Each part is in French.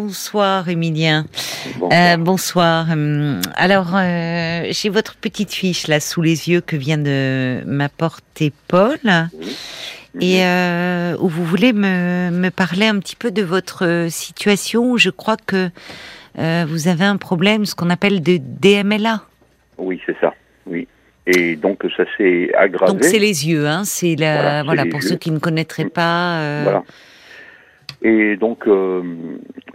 bonsoir Emilien. Bonsoir. Euh, bonsoir. Hum, alors, euh, j'ai votre petite fiche là sous les yeux que vient de m'apporter Paul. Et euh, où vous voulez me, me, parler un petit peu de votre situation. Je crois que vous avez un problème, ce qu'on appelle de DMLA. Oui, c'est ça. Oui. Et donc ça s'est aggravé. Donc c'est les yeux, hein. C'est la voilà, pour ceux qui ne connaîtraient pas. Voilà. Et donc euh,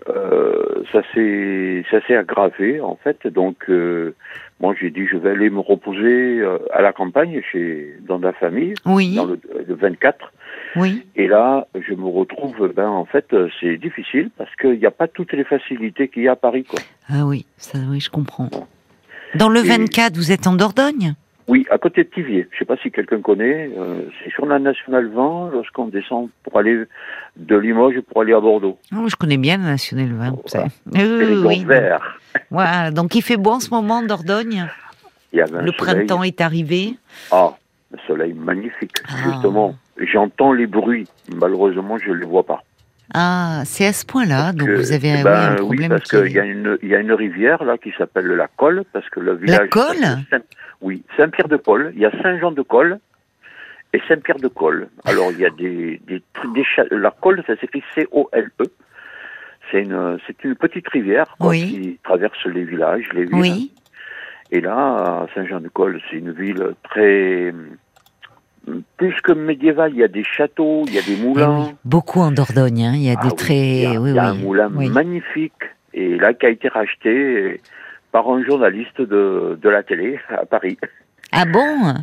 euh, ça s'est ça s'est aggravé en fait. Donc euh, moi j'ai dit je vais aller me reposer euh, à la campagne chez dans la famille oui. dans le, 24. Oui. Et là je me retrouve ben en fait c'est difficile parce qu'il n'y a pas toutes les facilités qu'il y a à Paris quoi. Ah oui ça oui je comprends. Dans le 24 vous êtes en Dordogne? Oui, à côté de Tivier. Je ne sais pas si quelqu'un connaît. Euh, c'est sur la nationale 20 lorsqu'on descend pour aller de Limoges pour aller à Bordeaux. Oh, je connais bien la nationale 20. Voilà. Euh, oui. Vert. Voilà, donc il fait beau en ce moment en Dordogne. le printemps est arrivé. Ah, le soleil magnifique. Ah. Justement, j'entends les bruits. Malheureusement, je ne les vois pas. Ah, c'est à ce point-là. Donc vous avez eh ben, oui, un problème. Oui, parce qu'il y a une il y a une rivière là qui s'appelle la Colle parce que le village. La Colle. Oui, Saint-Pierre-de-Colle. Il y a Saint-Jean-de-Colle et Saint-Pierre-de-Colle. Alors, il y a des, des, des La Colle, ça s'écrit C-O-L-E. C'est une, c'est une petite rivière qui traverse les villages, les villes. Oui. Et là, Saint-Jean-de-Colle, c'est une ville très plus que médiévale. Il y a des châteaux, il y a des moulins. Eh beaucoup en Dordogne. Hein. Il y a des ah très. Il y a, oui, il y a un moulin magnifique et là qui a été racheté par un journaliste de, de la télé à Paris. Ah bon?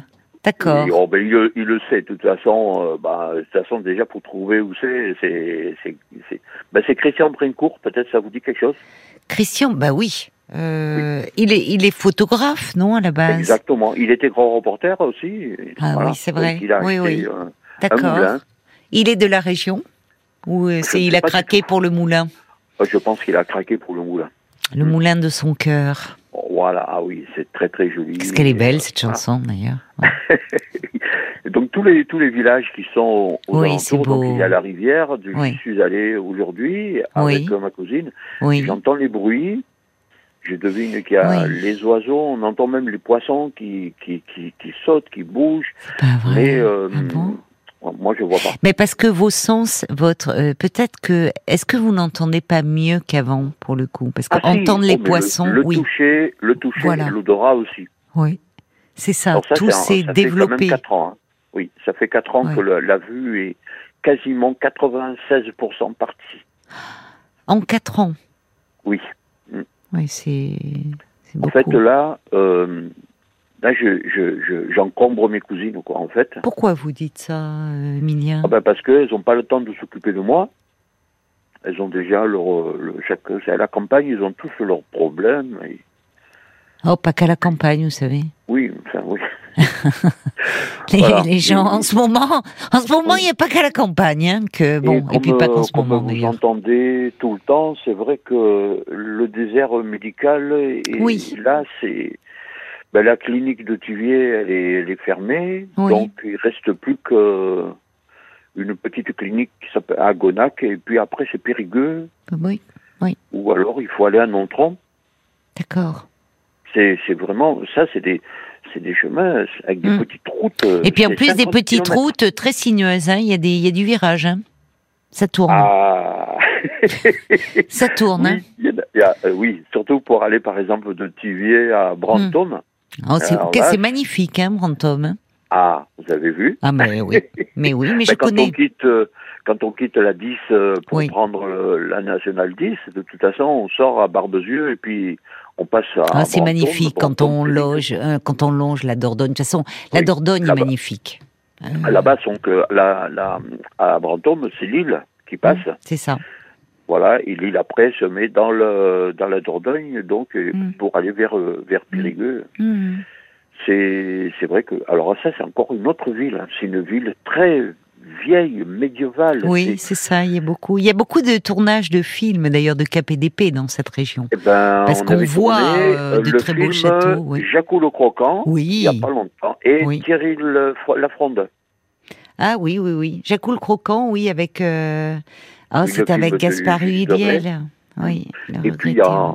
D'accord. Oh, ben, il, il, le sait, de toute façon, euh, bah, de toute façon, déjà pour trouver où c'est, c'est, c'est, c'est Christian Brincourt, peut-être ça vous dit quelque chose? Christian, bah oui. Euh, Il, est, il est photographe, non, à la base? Exactement. Il était grand reporter aussi. Ah oui, c'est vrai. oui, oui. D'accord. Il est de la région Ou c'est, il a craqué pour le moulin? Je pense qu'il a craqué pour le moulin. Le moulin de son cœur. Voilà, ah oui, c'est très très joli. Qu'est-ce qu'elle est belle cette chanson d'ailleurs. donc tous les tous les villages qui sont aux oui, alentours, donc il y a la rivière, du, je suis allé aujourd'hui avec ma cousine. J'entends les bruits, je devine qu'il y a les oiseaux, on entend même les poissons qui qui qui, qui sautent, qui bougent. Pas vrai. Mais euh, ah bon? moi, je vois pas. Mais parce que vos sens, votre, euh, peut-être que, est-ce que vous n'entendez pas mieux qu'avant pour le coup? Parce qu'entendre ah, les oh, poissons, le, oui. Toucher, le toucher, l'odorat aussi. Oui, c'est ça. tout s'est développé. Ça fait 4 ans. Hein. Oui, ça fait 4 ans que la vue est quasiment 96% partie. En 4 ans? Oui. Oui, c'est. En fait, là, euh, Là, je, j'encombre mes cousines, quoi, en fait. Pourquoi vous dites ça, euh, Emilia ah ben Parce qu'elles n'ont pas le temps de s'occuper de moi. Elles ont déjà leur, le, chaque, c'est à la campagne, ils ont tous leurs problèmes. Oh, pas qu'à la campagne, vous savez. Oui, enfin, oui. les, gens, en ce moment, en ce moment, il n'y a pas qu'à la campagne, hein, que bon, et, puis pas qu'en ce moment. Vous entendez tout le temps, c'est vrai que le désert médical, et là, c'est, ben, la clinique de Tuvier, elle est, elle est fermée, donc il reste plus que une petite clinique qui s'appelle Agonac, et puis après c'est Périgueux. Oui, oui. Ou alors il faut aller à Nontron. D'accord. C'est vraiment, ça c'est des, c'est des chemins avec des hmm. petites routes. Et puis en plus des petites routes très sinueuses, hein. il, y a des, il y a du virage. Hein. Ça tourne. Ah. ça tourne. Oui, hein. y a, euh, oui, surtout pour aller par exemple de Tivier à Brantôme. Oh, c'est magnifique, hein, Brantôme. Hein. Ah, vous avez vu Ah, mais oui. Mais oui, mais je quand connais. On quitte, euh, quand on quitte la 10 euh, pour prendre euh, la nationale 10, de toute façon, on sort à Barbezieux et puis on passe à. Ah, c'est magnifique quand on loge, quand on longe la Dordogne. De toute façon, la Dordogne est magnifique. Là-bas, la, la, à Brantôme, c'est l'île qui passe. C'est ça. Voilà, et l'île après se met dans le dans la Dordogne, donc mm. pour aller vers vers mm. Périgueux. Mm. C'est vrai que alors ça c'est encore une autre ville. Hein. C'est une ville très vieille, médiévale. Oui, c'est ça. Il y a beaucoup. Il y a beaucoup de tournages de films d'ailleurs de KPDP dans cette région. Eh ben, Parce qu'on voit euh, de très beaux châteaux. Oui. Jacques le Croquant. Oui. Il y a pas longtemps. Et Thierry Lafronde. Ah oui, oui, oui. Jacques le Croquant, oui, avec. Ah, c'est avec Gaspard Huiliel. Oui. Et puis il y a,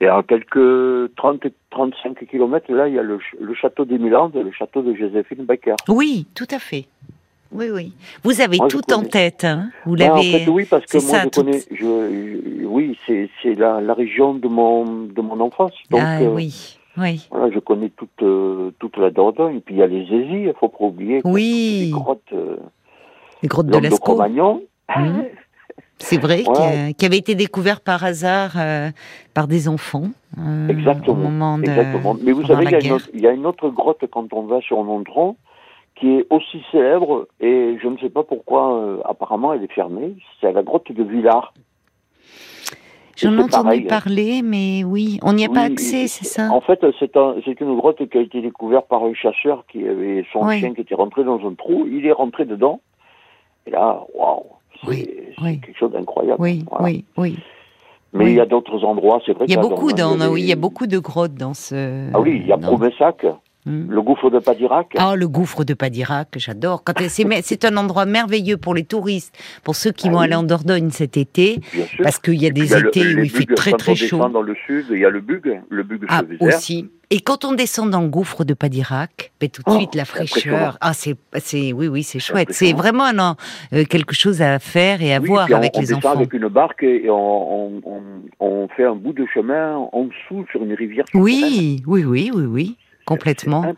et à quelques 30, 35 kilomètres, là, il y a le, château des Milandes, le château de Joséphine Becker. Oui, tout à fait. Oui, oui. Vous avez tout en tête, hein Vous l'avez. en fait, oui, parce que moi, je connais. Je, oui, c'est la, la, région de mon de mon enfance. Donc, ah, euh, oui. Oui. Voilà, je connais toute euh, toute la Dordogne. Et puis il y a les Zézis, il faut pas oublier. Oui. Les grottes. Euh, les grottes de l'Escaut. Mmh. C'est vrai, qui, avait été découvert par hasard par des enfants. exactement. Au moment de, exactement. Mais vous savez, il y, y, a une autre grotte quand on va sur Mondron qui est aussi célèbre, et je ne sais pas pourquoi, euh, apparemment elle est fermée, c'est la grotte de Villars. J'en ai entendu parler, mais oui, on n'y a pas accès, c'est ça? En fait, c'est un, une grotte qui a été découverte par un chasseur qui avait son chien qui était rentré dans un trou, il est rentré dedans, et là, waouh, c'est quelque chose d'incroyable. Oui, oui, oui. Mais il y a d'autres endroits, c'est vrai. Il y a beaucoup dans, oui, il y a beaucoup de grottes dans ce. Ah oui, il y a Promessac. Hmm. Le gouffre de Padirac Ah, le gouffre de Padirac, j'adore. C'est un endroit merveilleux pour les touristes, pour ceux qui ah vont aller en Dordogne cet été, parce qu'il y a des étés où il fait très très chaud. dans le sud, il y a le Bug, le Bug ah, aussi. Et quand on descend dans le gouffre de Padirac, ben, tout de oh, suite la fraîcheur. Ah, c'est, oui, oui, c'est chouette. C'est vraiment euh, quelque chose à faire et à voir avec les enfants. On descend avec une barque et on, on, fait un bout de chemin en dessous sur une rivière. Oui, oui, oui, oui, oui. Complètement.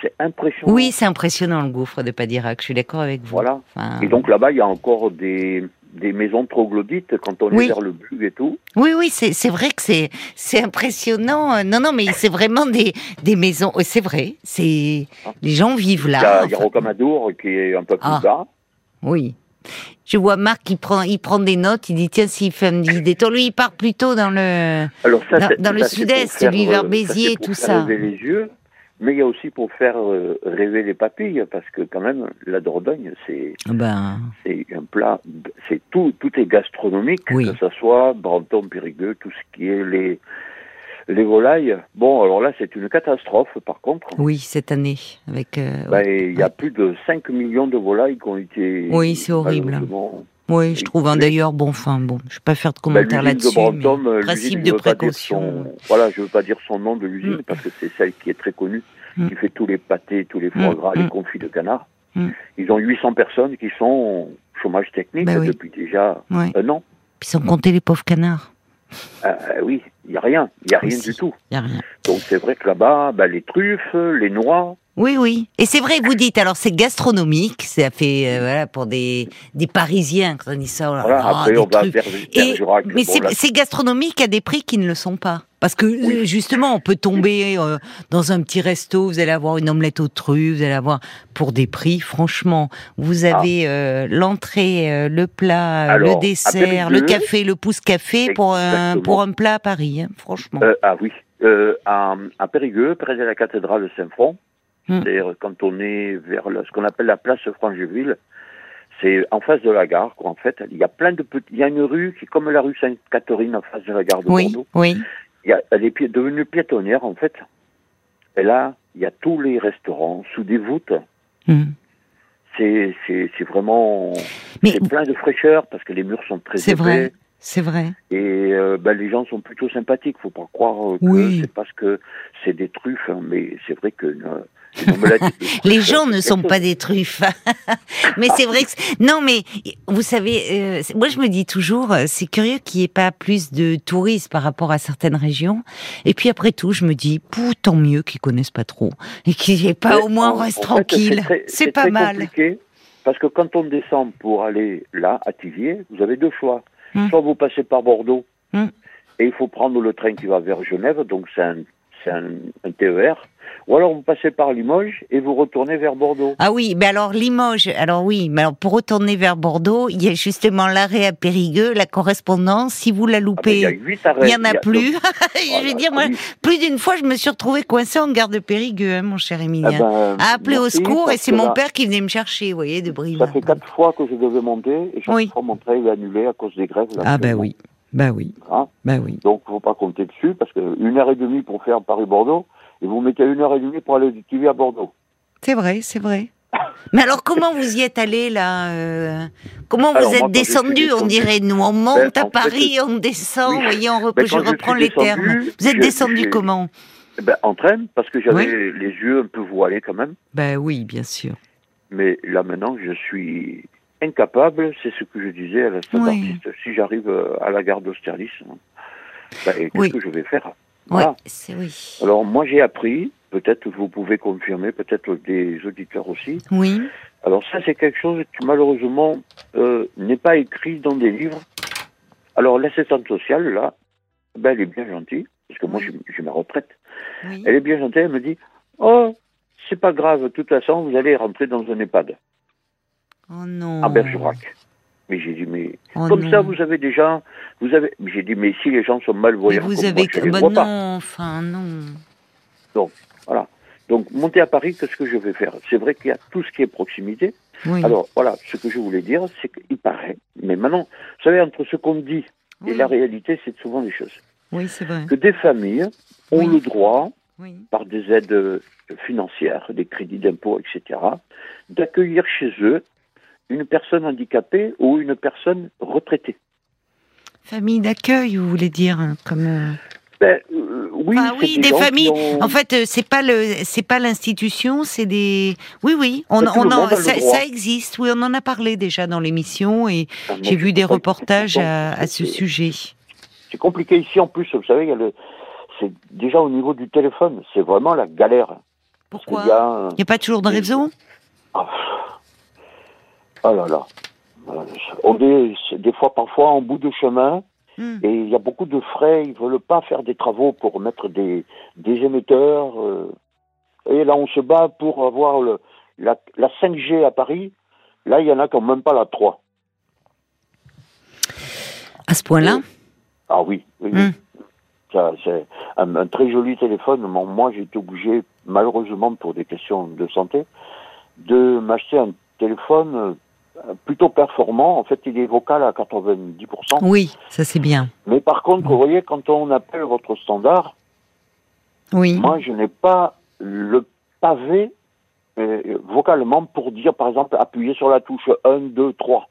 C'est impressionnant. Oui, c'est impressionnant le gouffre de Padirac, je suis d'accord avec vous. Voilà. Et donc là-bas, il y a encore des, des maisons troglodytes quand on est vers le but et tout. Oui, oui, c'est vrai que c'est impressionnant. Non, non, mais c'est vraiment des, des maisons. C'est vrai, c'est ah. les gens vivent là. Il y a, Rocamadour qui est un peu plus ah. bas. Oui. Je vois Marc qui prend, il prend des notes. Il dit tiens s'il fait un détour, lui il part plutôt dans le dans, le sud-est, lui vers euh, Béziers, tout ça. les yeux. Mais il y a aussi pour faire euh, rêver les papilles, parce que quand même, la Dordogne, c'est ben... c'est un plat, c'est tout, tout est gastronomique, que ce soit Brantôme, Périgueux, tout ce qui est les les volailles. Bon, alors là, c'est une catastrophe, par contre. Oui, cette année, avec. Euh, ben, il y a plus de 5 millions de volailles qui ont été. Oui, c'est horrible. Oui, je trouve. Hein, D'ailleurs, bon, enfin, bon, je ne vais pas faire de ben, commentaires là-dessus. De principe de précaution. voilà, je ne veux pas dire son nom de l'usine mm. parce que c'est celle qui est très connue, mm. qui fait tous les pâtés, tous les foie mm. gras, les confits de canard. Ils ont 800 personnes qui sont au chômage technique ben depuis déjà un an. Puis sans compter les pauvres canards. Euh, oui, il n'y a rien, il n'y a rien du tout. Y a rien. Donc c'est vrai que là-bas, ben, les truffes, les noix, oui, oui. Et c'est vrai, vous dites, alors c'est gastronomique, ça fait, euh, voilà, pour des, des Parisiens, quand on dit ça, voilà, après, on va vers, Mais c'est gastronomique à des prix qui ne le sont pas. Parce que euh, justement, on peut tomber euh, dans un petit resto, vous allez avoir une omelette aux truffes, vous allez avoir pour des prix, franchement, vous ah. avez l'entrée, le plat, le dessert, le café, le pouce café pour un, pour un plat à Paris, hein, franchement. ah oui, à, à Périgueux, près de la cathédrale de Saint-Front, Hmm. C'est-à-dire quand on est vers ce qu'on appelle la place Frangeville, c'est en face de la gare, quoi, en fait. Il y a plein de petits, il y a une rue qui est comme la rue Sainte-Catherine en face de la gare de Bordeaux. Oui, il y a, elle est devenue piétonnière, en fait. Et là, il y a tous les restaurants sous des voûtes. Hmm. C'est, c'est, c'est vraiment, c'est plein de fraîcheur parce que les murs sont très C'est vrai. C'est vrai. Et euh, ben, les gens sont plutôt sympathiques. Faut pas croire que c'est parce que c'est des truffes, hein, mais c'est vrai que euh, les gens ne sont pas des truffes. mais c'est vrai que non, mais vous savez, euh, moi je me dis toujours, euh, c'est curieux qu'il n'y ait pas plus de touristes par rapport à certaines régions. Et puis après tout, je me dis, pou, tant mieux qu'ils connaissent pas trop et qu'ils n'y ait pas au moins reste tranquille. C'est pas mal. Compliqué parce que quand on descend pour aller là, à Tivier, vous avez deux choix. Hum. Soit vous passez par Bordeaux hum. et il faut prendre le train qui va vers Genève, donc c'est un, un, un TER ou alors vous passez par Limoges et vous retournez vers Bordeaux. Ah oui, mais alors Limoges, alors oui, mais alors pour retourner vers Bordeaux, il y a justement l'arrêt à Périgueux, la correspondance. Si vous la loupez, ah ben, il n'y en a, plus. je veux dire, moi, plus d'une fois, je me suis retrouvée coincée en gare de Périgueux, hein, mon cher Émilien, ah ben, à appeler au secours, et c'est mon père qui venait me chercher, vous voyez, de Brive. Ça fait quatre fois que je devais monter, et chaque fois mon train est annulé à cause des grèves. ah ben oui. Bah oui. Hein bah oui. Donc, faut pas compter dessus parce qu'une heure et demie pour faire Paris-Bordeaux, et vous mettez une heure et demie pour aller du TV à Bordeaux. C'est vrai, c'est vrai. Mais alors, comment vous y êtes allé là euh, Comment vous êtes descendu? On dirait, nous, on monte ben, à Paris, on descend, voyez, on ben, je reprends les termes. Vous êtes descendu comment? Ben, En train, parce que j'avais les yeux un peu voilés quand même. Ben oui, bien sûr. Mais là maintenant, je suis incapable, c'est ce que je disais à la oui. si j'arrive euh, à la gare d'Austerlitz, hein, ben, qu'est-ce que je vais faire voilà. oui. Alors moi j'ai appris, peut-être vous pouvez confirmer, peut-être des auditeurs aussi. Oui. Alors ça c'est quelque chose qui malheureusement euh, n'est pas écrit dans des livres. Alors l'assistante sociale là, ben, elle est bien gentille, parce que moi j'ai ma retraite. Elle est bien gentille, elle me dit, oh c'est pas grave, de toute façon vous allez rentrer dans un EHPAD. Oh non. À Bergerac. Mais j'ai dit, mais oh comme ça, vous avez déjà. Vous avez. J'ai dit, mais si les gens sont malvoyants. Vous avez. Moi, bah non, enfin, non. Donc, voilà. Donc, monter à Paris, qu'est-ce que je vais faire? C'est vrai qu'il y a tout ce qui est proximité. Alors, voilà, ce que je voulais dire, c'est qu'il paraît. Mais maintenant, vous savez, entre ce qu'on dit et la réalité, c'est souvent des choses. Oui, c'est vrai. Que des familles ont le droit, par des aides financières, des crédits d'impôt, etc., d'accueillir chez eux une personne handicapée ou une personne retraitée. Famille d'accueil, vous voulez dire, hein, comme. Euh, ben, euh, oui, oui des, familles. En fait, euh, c'est pas le, c'est pas l'institution, c'est des. Oui, oui, on, on ça, existe. Oui, on en a parlé déjà dans l'émission et ah, j'ai vu des reportages à, ce sujet. C'est compliqué ici en plus. Vous savez, c'est déjà au niveau du téléphone, c'est vraiment la galère. Pourquoi? Il n'y a... pas toujours de réseau? Ah, Oh là là. On est des fois, parfois, en bout de chemin, hmm. et il y a beaucoup de frais. Ils veulent pas faire des travaux pour mettre des, des émetteurs. Euh. et là, on se bat pour avoir le, la, la 5G à Paris. Là, il y en a quand même pas la 3. À ce point-là Ah oui, oui. Hmm. C'est un, un, très joli téléphone. Moi, j'ai été obligé, malheureusement pour des questions de santé, de m'acheter un téléphone plutôt performant. En fait, il est vocal à 90%. Oui, ça c'est bien. Mais par contre, vous voyez, quand on appelle votre standard, oui. moi je n'ai pas le pavé euh, vocalement pour dire, par exemple, appuyer sur la touche 1, 2, 3.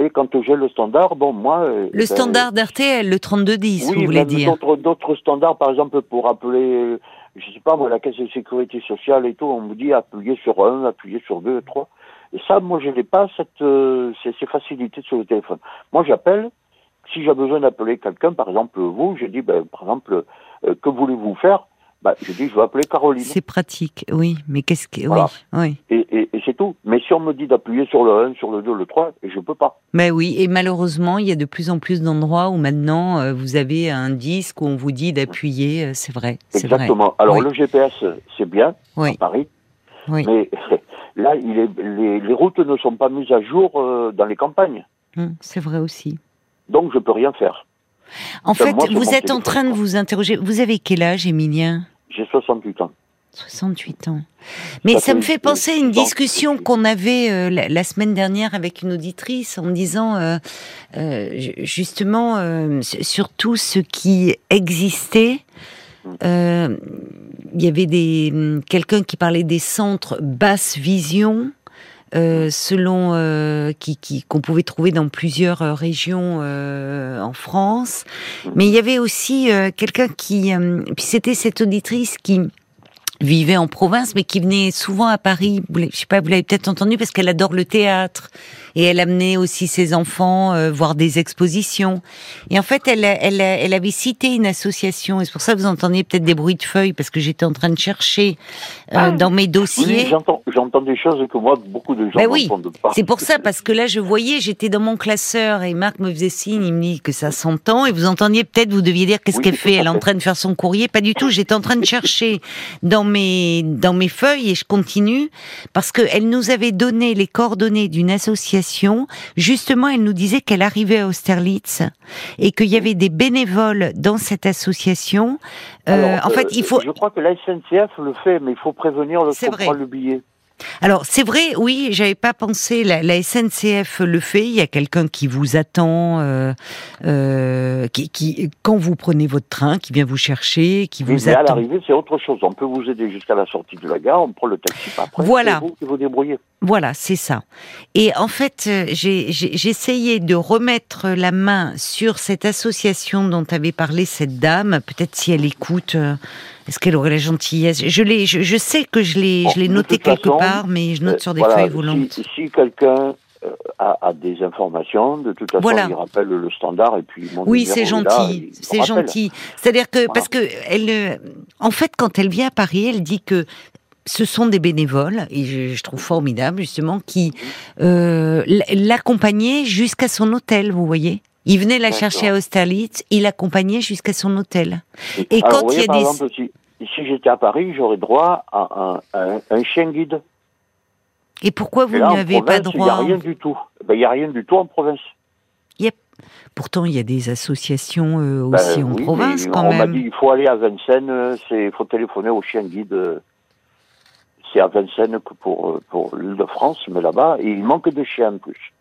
Et quand j'ai le standard, bon, moi. Euh, le ben, standard d'RTL, le 3210, vous voulez dire D'autres standards, par exemple, pour appeler, je sais pas, moi, la caisse de sécurité sociale et tout, on me dit appuyer sur 1, appuyer sur 2, 3. Et ça, moi, je n'ai pas cette, euh, ces, facilités sur le téléphone. Moi, j'appelle. Si j'ai besoin d'appeler quelqu'un, par exemple vous, je dis, ben, par exemple, euh, que voulez-vous faire? Ben, Je dis, je vais appeler Caroline. C'est pratique, oui. Mais qu'est-ce que... Oui, oui. Et, et, et c'est tout. Mais si on me dit d'appuyer sur le 1, sur le 2, le 3, je ne peux pas. Mais oui, et malheureusement, il y a de plus en plus d'endroits où maintenant, euh, vous avez un disque où on vous dit d'appuyer, c'est vrai. Exactement. Alors, le GPS, c'est bien, à Paris. Oui. Mais Là, les, routes ne sont pas mises à jour euh, dans les campagnes. Hum, c'est vrai aussi. Donc, je peux rien faire. En fait, vous êtes en train de vous interroger. Vous avez quel âge, Émilien? J'ai 68 ans. 68 ans. Mais ça, me fait penser à une discussion qu'on avait euh, la, semaine dernière avec une auditrice en me disant euh, justement sur tout ce qui existait euh, il y avait des quelqu'un qui parlait des centres basse vision. Euh, selon euh, qui qu'on pouvait trouver dans plusieurs régions en France, mais il y avait aussi quelqu'un qui puis c'était cette auditrice qui vivait en province, mais qui venait souvent à Paris. Je sais pas, vous l'avez peut-être entendu parce qu'elle adore le théâtre et elle amenait aussi ses enfants euh, voir des expositions. Et en fait, elle, elle, elle avait cité une association, et c'est pour ça que vous entendez peut-être des bruits de feuilles, parce que j'étais en train de chercher euh, ah. dans mes dossiers. Oui, j'entends des choses que moi, beaucoup de gens ben oui, pas. C'est pour ça, parce que là, je voyais, j'étais dans mon classeur, et Marc me faisait signe, il me dit que ça s'entend, et vous entendiez peut-être, vous deviez dire qu'est-ce qu'elle fait, elle est en train de faire son courrier, pas du tout, j'étais en train de chercher dans mes, dans mes feuilles, et je continue, parce qu'elle nous avait donné les coordonnées d'une association justement, elle nous disait qu'elle arrivait à Austerlitz et qu'il y avait des bénévoles dans cette association. Euh, en fait, il faut. Je crois que la SNCF le fait, mais il faut prévenir le, le billet. Alors c'est vrai, oui, j'avais pas pensé. La, SNCF le fait. Il y a quelqu'un qui vous attend, euh, euh, qui, quand vous prenez votre train, qui vient vous chercher, qui vous attend. à l'arrivée, c'est autre chose. On peut vous aider jusqu'à la sortie de la gare. On prend le taxi après. Voilà. Vous qui vous débrouillez. Voilà, c'est ça. Et en fait, euh, j'ai essayé de remettre la main sur cette association dont avait parlé cette dame. Peut-être si elle écoute. Est-ce qu'elle aurait la gentillesse Je l'ai, je, sais que je l'ai, je l'ai noté quelque part, mais je note euh, sur des feuilles volantes. Si, si quelqu'un euh, a, des informations, de toute façon, il rappelle le standard et puis. Mon oui, c'est gentil, c'est gentil. C'est-à-dire que parce que elle, euh, en fait, quand elle vient à Paris, elle dit que ce sont des bénévoles, et je, trouve formidable justement, qui euh, l'accompagnaient jusqu'à son hôtel, vous voyez il venait la chercher à Austerlitz, il l'accompagnait jusqu'à son hôtel. Et, quand il y a des... Exemple, si, j'étais à Paris, j'aurais droit à un, chien guide. Et pourquoi vous n'avez pas droit Il n'y a rien du tout. Ben, il n'y a rien du tout en province. Pourtant, il y a des associations euh, ben aussi en province quand on même. On m'a dit il faut aller à Vincennes, il faut téléphoner au chien guide. Euh, c'est à Vincennes que pour, pour l'île de France, mais là-bas, il manque de chiens en plus.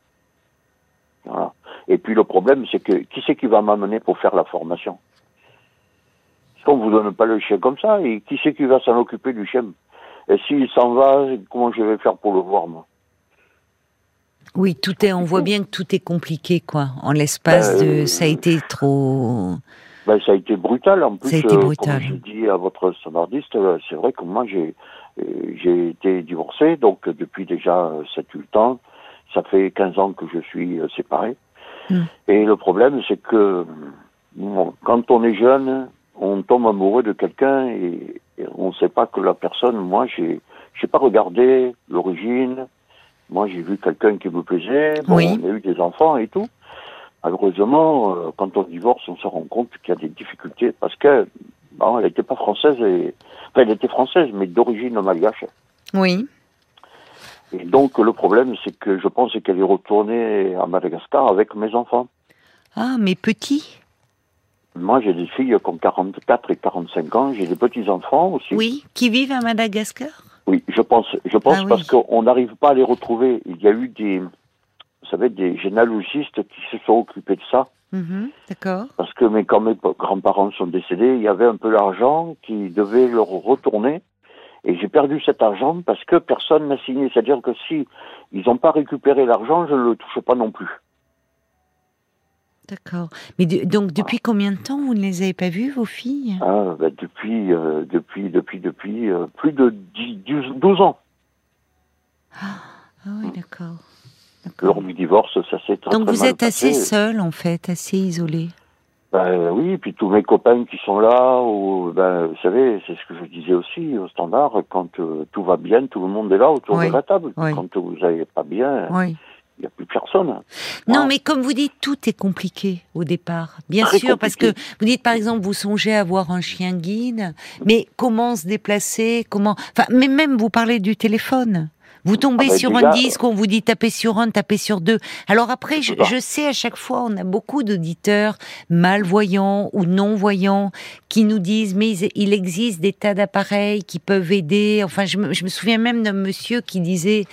Voilà. Et puis le problème, c'est que qui c'est qui va m'amener pour faire la formation? Qu'on vous donne pas le chien comme ça, et qui c'est qui va s'en occuper du chien? Et s'il s'en va, comment je vais faire pour le voir, moi? Oui, tout est. On voit bien que tout est compliqué, quoi. En l'espace de, ça a été trop. Ben, ça a été brutal. En plus, ça a été brutal. comme j'ai dit à votre standardiste, euh, c'est vrai que moi j'ai euh, j'ai été divorcé, donc depuis déjà 7-8 ans, ça fait 15 ans que je suis euh, séparé. Hmm. Et le problème, c'est que quand on est jeune, on tombe amoureux de quelqu'un et, on ne sait pas que la personne, moi, j'ai, j'ai pas regardé l'origine. Moi, j'ai vu quelqu'un qui me plaisait. Bon, On a eu des enfants et tout. Malheureusement, euh, quand on divorce, on se rend compte qu'il y a des difficultés parce que bon, elle n'était pas française et enfin, elle était française, mais d'origine malgache. Oui. Et donc le problème, c'est que je pense qu'elle est retournée à Madagascar avec mes enfants. Ah, mes petits? Moi, j'ai des filles qui ont 44 et 45 ans. J'ai des petits-enfants aussi. Oui, qui vivent à Madagascar? Oui, je pense, je pense ah parce qu'on n'arrive pas à les retrouver. Il y a eu des, vous savez, des généalogistes qui se sont occupés de ça. Mhm, d'accord. Parce que quand mes grands-parents sont décédés, il y avait un peu l'argent qui devait leur retourner. Et j'ai perdu cet argent parce que personne n'a signé. C'est-à-dire que si ils n'ont pas récupéré l'argent, je ne le touche pas non plus. D'accord. Mais donc depuis combien de temps vous ne les avez pas vues, vos filles? Ah, Depuis, euh, depuis, depuis, depuis euh, plus de 12 ans. Ah, ah oui, d'accord. Lors du divorce, ça s'est très, Donc vous êtes assez seul, en fait, assez isolé. Ben oui, et puis tous mes copains qui sont là, ou, ben, vous savez, c'est ce que je disais aussi au standard, quand euh, tout va bien, tout le monde est là autour de la table. Quand vous n'allez pas bien, il n'y a plus personne. Non, mais comme vous dites, tout est compliqué au départ. Bien sûr, parce que vous dites par exemple, vous songez à avoir un chien guide, mais comment se déplacer, comment, enfin, mais même vous parlez du téléphone. Vous tombez ah bah, sur un disque, on vous dit taper sur un, taper sur deux. Alors après, je, sais à chaque fois, on a beaucoup d'auditeurs malvoyants ou non-voyants qui nous disent, mais il existe des tas d'appareils qui peuvent aider. Enfin, je me, souviens même d'un monsieur qui disait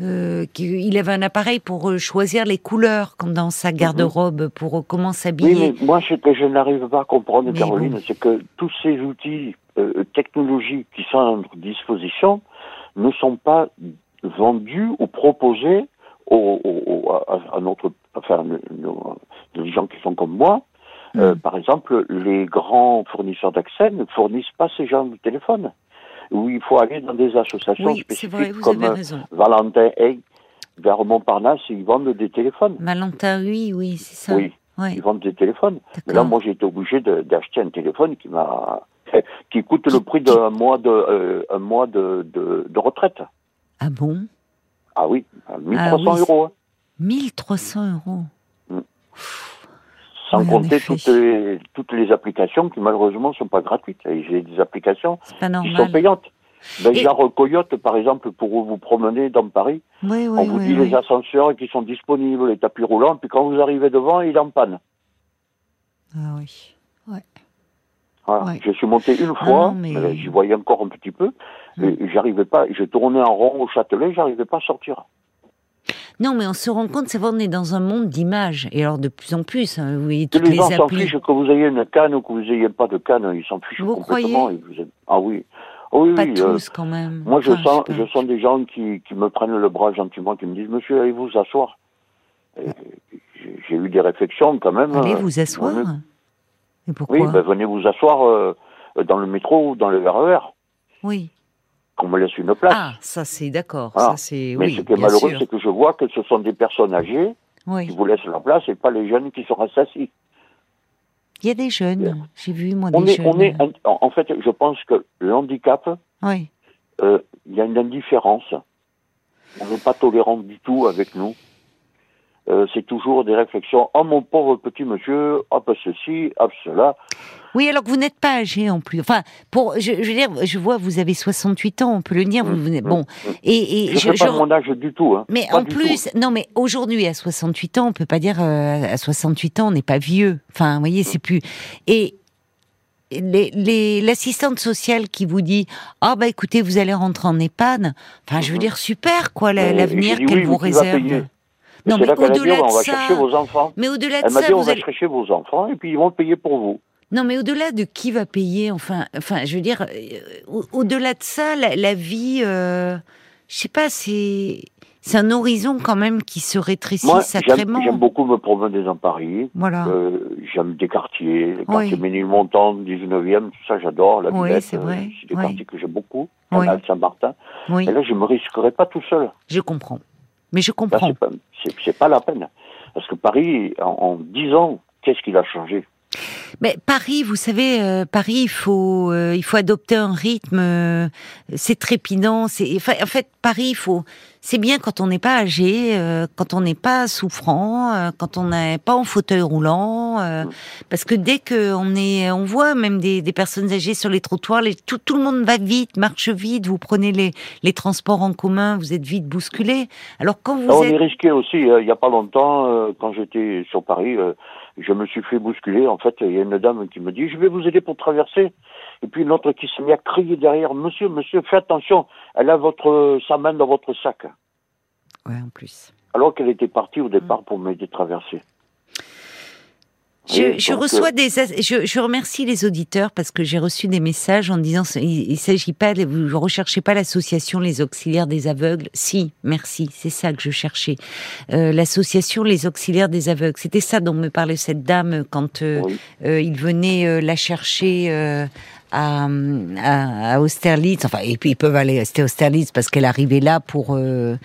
euh, qu'il avait un appareil pour euh, choisir les couleurs dans sa mhm. garde-robe, pour euh, comment s'habiller. Oui, mais moi, ce que je n'arrive pas à comprendre, Caroline, c'est que tous ces outils technologiques qui sont à notre disposition ne sont pas vendus ou proposés à, notre, enfin, gens qui sont comme moi. Euh, mm. par exemple, les grands fournisseurs d'accès ne fournissent pas ces gens de téléphone. Où il faut aller dans des associations spécifiques comme euh, Valentin Hay, vers Montparnasse, ils vendent des téléphones. Valentin, oui, oui, c'est ça. Oui, ils vendent des téléphones. Mais là, moi, j'ai été obligé d'acheter un téléphone qui m'a qui coûte le prix d'un mois de euh, un mois de, de, de retraite. Ah bon? Ah oui, 1300 ah euros. 1300 hein. euros. Mm. Sans compter toutes les, toutes les applications qui malheureusement ne sont pas gratuites. J'ai des applications qui sont payantes. Ben, Genre Coyote, par exemple, pour vous promener dans Paris, on vous dit les ascenseurs qui sont disponibles, les tapis roulants, puis quand vous arrivez devant, il est en panne. Ah oui, ouais. Je suis monté une fois, j'y voyais encore un petit peu. J'arrivais pas, je tournais en rond au Châtelet, j'arrivais pas à sortir. Non, mais on se rend compte, c'est vrai, on est dans un monde d'images. Et alors, de plus en plus, hein, vous voyez toutes les, gens s'en fichent que vous ayez une canne ou que vous n'ayez pas de canne, ils s'en fichent vous complètement. Croyez Ah oui. Oh oui, pas oui, tous, quand même. Moi, je, sens, je, sens des gens qui, qui me prennent le bras gentiment, qui me disent, monsieur, allez vous asseoir? J'ai eu des réflexions quand même. Allez vous asseoir Et pourquoi Oui, ben, venez vous asseoir euh, dans le métro ou dans le RER. Oui qu'on me laisse une place. Ah, ça c'est d'accord. Ah. Mais ce qui est malheureux, c'est que je vois que ce sont des personnes âgées oui. qui vous laissent la place et pas les jeunes qui sont assis. Il y a des jeunes. J'ai vu moi on des est, jeunes. On est, en fait, je pense que le handicap, oui. euh, il y a une indifférence. On n'est pas tolérant du tout avec nous. Euh, c'est toujours des réflexions. Oh mon pauvre petit monsieur, hop ceci, hop cela. Oui, alors que vous n'êtes pas âgé en plus. Enfin, pour, je, je, veux dire, je vois, vous avez 68 ans, on peut le dire. Vous venez, bon, et, et je, ne pas mon âge du tout. Hein. Mais pas en plus, non, mais aujourd'hui à 68 ans, on peut pas dire euh, à 68 ans, on n'est pas vieux. Enfin, vous voyez, c'est plus. Et l'assistante sociale qui vous dit ah bah écoutez vous allez rentrer en EHPAD enfin je veux dire super quoi l'avenir qu'elle oui, vous réserve non mais au-delà de on va ça chercher vos enfants mais au-delà de elle m'a dit on va allez... chercher vos enfants et puis ils vont payer pour vous non, mais au-delà de qui va payer, enfin, enfin, je veux dire, euh, au-delà de ça, la, la vie, euh, je sais pas, c'est c'est un horizon quand même qui se rétrécit Moi, sacrément. J'aime beaucoup me promener dans Paris. Voilà. Euh, j'aime des quartiers, les quartiers Oui. Ménilmontant, 19e, tout ça, j'adore. La Oui, c'est euh, vrai. c'est des Oui. quartiers que j'aime beaucoup. Oui. Saint-Martin. Et là, je me risquerais pas tout seul. je comprends. Mais je comprends. c'est pas, c'est, c'est pas la peine. Parce que Paris, en, en 10 ans, qu'est-ce qu'il a changé? Mais Paris, vous savez, euh, Paris, il faut, euh, il faut adopter un rythme. euh, c'est trépidant. C'est, enfin, en fait, Paris, il faut. C'est bien quand on n'est pas âgé, euh, quand on n'est pas souffrant, euh, quand on n'est pas en fauteuil roulant, euh, parce que dès que on est, on voit même des, des personnes âgées sur les trottoirs, les, tout, tout le monde va vite, marche vite. Vous prenez les, les transports en commun, vous êtes vite bousculé. Alors quand vous Ah, on êtes est risqué aussi. euh, il y a pas longtemps, euh, quand j'étais sur Paris, euh, je me suis fait bousculer. En fait, il y a une dame qui me dit "Je vais vous aider pour traverser." Et puis une autre qui se met à crier derrière "Monsieur, monsieur, faites attention, elle a votre sa main dans votre sac." ouais, en plus. Alors qu'elle était partie au départ pour m'aider à traverser. Je, je reçois euh, des, je, je remercie les auditeurs parce que j'ai reçu des messages en disant il, il s'agit pas, de, vous recherchez pas l'association les auxiliaires des aveugles. Si, merci, c'est ça que je cherchais. Euh, l'association les auxiliaires des aveugles. C'était ça dont me parlait cette dame quand euh, Oui. euh, il venait euh, la chercher euh, à, à, à Austerlitz. Enfin, et puis ils peuvent aller c'était Austerlitz parce qu'elle arrivait là pour euh,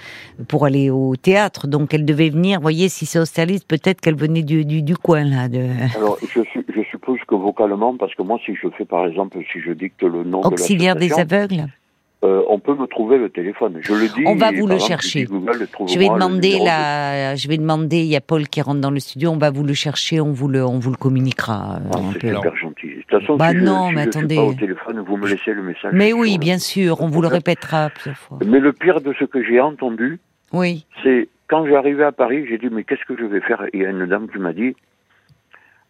pour aller au théâtre. Donc elle devait venir. Voyez, si c'est Austerlitz, peut-être qu'elle venait du, du, du coin là. De... Alors, je, je suppose que vocalement, parce que moi, si je fais, par exemple, si je dicte le nom Auxiliaire de des aveugles. Euh, on peut me trouver le téléphone. Je le dis. On va vous le exemple, chercher. je dis Google, Je vais demander de- la, je vais demander. Il y a Paul qui rentre dans le studio. On va vous le chercher. On vous le, on vous le communiquera. euh, Ah, un c'est super gentil. De toute façon, Bah si non, je, si mais je suis attendez. pas au téléphone, vous me laissez le message. Mais oui, le- bien sûr. On vous le répétera plusieurs fois. Mais le pire de ce que j'ai entendu, Oui. c'est quand j'arrivais à Paris, j'ai dit mais qu'est-ce que je vais faire? Et il y a une dame qui m'a dit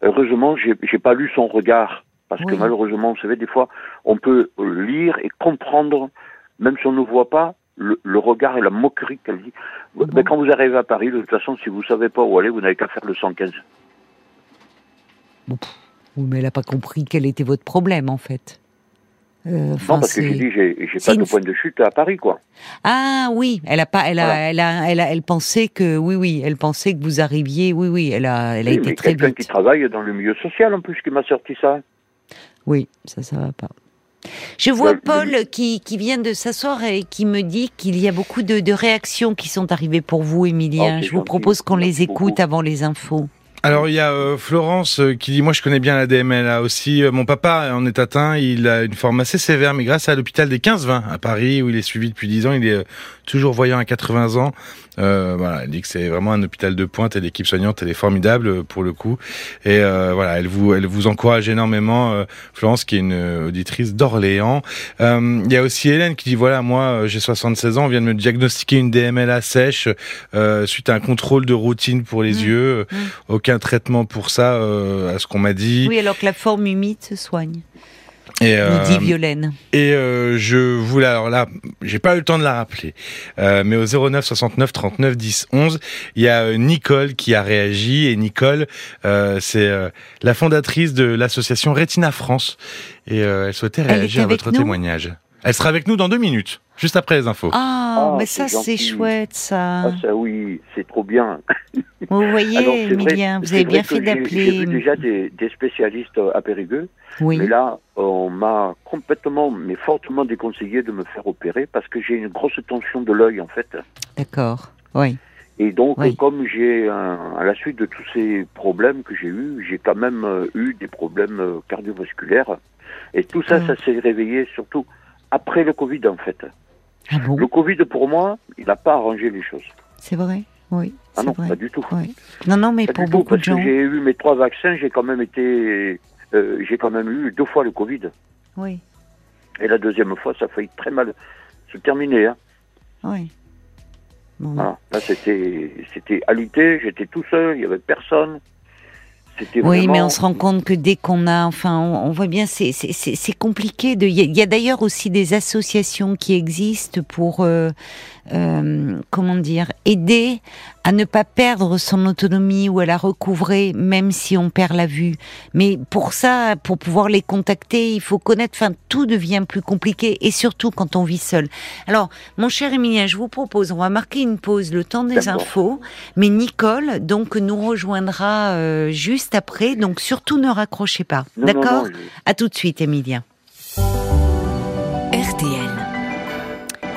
heureusement j'ai j'ai pas lu son regard parce que malheureusement vous savez des fois on peut lire et comprendre même si on ne voit pas le, le regard et la moquerie qu'elle dit. bon Mais quand vous arrivez à Paris, de toute façon, si vous savez pas où aller, vous n'avez qu'à faire le 115. Oui, mais elle n'a pas compris quel était votre problème en fait. Euh, non, parce que j'ai dit, j'ai pas une- de point de chute à Paris, quoi. Ah oui, elle a pas, elle a, Voilà. elle a, elle a, elle pensait que, oui, oui, elle pensait que vous arriviez, oui, oui, elle a, elle a Oui, été mais très quelqu'un vite. qui travaille dans le milieu social, en plus, qui m'a sorti ça. Oui, ça, ça va pas. Je vois Le- Paul qui, qui vient de s'asseoir et qui me dit qu'il y a beaucoup de, de réactions qui sont arrivées pour vous, Émilien. Oh, c'est Je vous propose qu'on les écoute beaucoup. avant les infos. Alors il y a euh, Florence euh, qui dit moi je connais bien la DMLA aussi. Euh, mon papa en est atteint, il a une forme assez sévère, mais grâce à l'hôpital des 15-20 à Paris où il est suivi depuis 10 ans, il est euh, toujours voyant à 80 ans. Euh, voilà, elle dit que c'est vraiment un hôpital de pointe et l'équipe soignante elle est formidable euh, pour le coup. Et euh, voilà, elle vous elle vous encourage énormément, euh, Florence qui est une auditrice d'Orléans. Il y a aussi Hélène qui dit voilà moi j'ai 76 ans, on vient de me diagnostiquer une DMLA sèche suite à un contrôle de routine pour les Mmh. yeux. Aucun traitement pour ça, à ce qu'on m'a dit. Oui, alors que la forme humide se soigne. Et, euh, Violaine. Et euh, je voulais alors là, j'ai pas eu le temps de la rappeler, euh, mais au 09 69 39 10 11, il y a euh, Nicole qui a réagi et Nicole, euh, c'est la fondatrice de l'association Retina France et elle souhaitait réagir à votre témoignage. Elle sera avec nous dans deux minutes, juste après les infos. Ah, ah mais ça c'est chouette ça. Ah ça oui, c'est trop bien. Vous voyez, Emilien, vous avez bien fait d'appeler. J'ai vu déjà des, spécialistes à Périgueux, oui. mais là, on m'a complètement, mais fortement déconseillé de me faire opérer parce que j'ai une grosse tension de l'œil en fait. D'accord, oui. Et donc, comme j'ai, à la suite de tous ces problèmes que j'ai eus, j'ai quand même euh, eu des problèmes euh, cardiovasculaires. Et tout ça, ah. ça s'est réveillé surtout après le Covid en fait. Ah bon le Covid pour moi, il n'a pas arrangé les choses. C'est vrai oui. Ah non, pas du tout. Non, non, mais pour beaucoup de gens. J'ai eu mes trois vaccins, j'ai quand même été, euh, j'ai quand même eu deux fois le Covid. Oui. Et la deuxième fois, ça a failli très mal se terminer. Hein. Oui. Là, c'était, c'était alité, j'étais tout seul, il y avait personne. Oui, mais on se rend compte que dès qu'on a, enfin, on, voit bien, c'est compliqué. De, il y a, d'ailleurs aussi des associations qui existent pour, euh, euh, comment dire, aider à ne pas perdre son autonomie ou à la recouvrer, même si on perd la vue. Mais pour ça, pour pouvoir les contacter, il faut connaître. Enfin, tout devient plus compliqué, et surtout quand on vit seul. Alors, mon cher Emilien, je vous propose, on va marquer une pause, le temps des infos. Mais Nicole, donc, nous rejoindra euh, juste après. Donc, surtout ne raccrochez pas. D'accord? À tout de suite, Emilien.